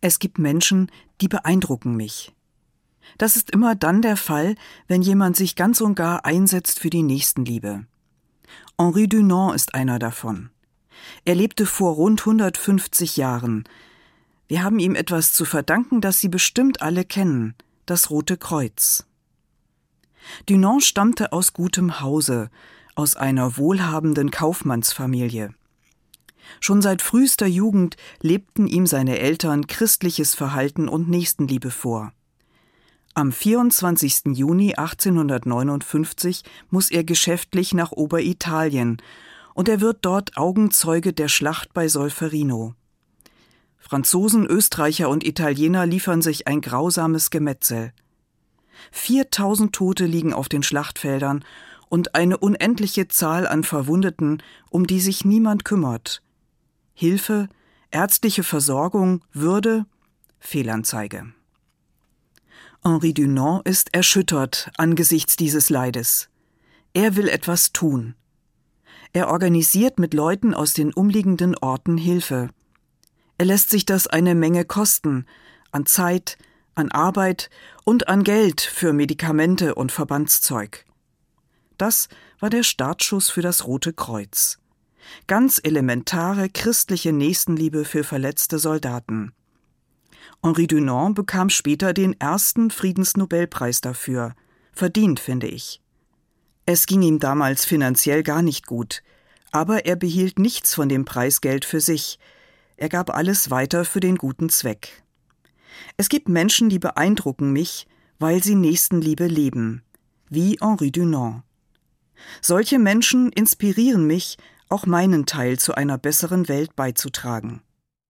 Es gibt Menschen, die beeindrucken mich. Das ist immer dann der Fall, wenn jemand sich ganz und gar einsetzt für die Nächstenliebe. Henri Dunant ist einer davon. Er lebte vor rund 150 Jahren. Wir haben ihm etwas zu verdanken, das Sie bestimmt alle kennen, das Rote Kreuz. Dunant stammte aus gutem Hause, aus einer wohlhabenden Kaufmannsfamilie. Schon seit frühester Jugend lebten ihm seine Eltern christliches Verhalten und Nächstenliebe vor. Am 24. Juni 1859 muss er geschäftlich nach Oberitalien und er wird dort Augenzeuge der Schlacht bei Solferino. Franzosen, Österreicher und Italiener liefern sich ein grausames Gemetzel. 4000 Tote liegen auf den Schlachtfeldern und eine unendliche Zahl an Verwundeten, um die sich niemand kümmert. Hilfe, ärztliche Versorgung, Würde, Fehlanzeige. Henri Dunant ist erschüttert angesichts dieses Leides. Er will etwas tun. Er organisiert mit Leuten aus den umliegenden Orten Hilfe. Er lässt sich das eine Menge kosten, an Zeit, an Arbeit und an Geld für Medikamente und Verbandszeug. Das war der Startschuss für das Rote Kreuz. Ganz elementare christliche Nächstenliebe für verletzte Soldaten. Henri Dunant bekam später den ersten Friedensnobelpreis dafür. Verdient, finde ich. Es ging ihm damals finanziell gar nicht gut, aber er behielt nichts von dem Preisgeld für sich. Er gab alles weiter für den guten Zweck. Es gibt Menschen, die beeindrucken mich, weil sie Nächstenliebe leben, wie Henri Dunant. Solche Menschen inspirieren mich, auch meinen Teil zu einer besseren Welt beizutragen.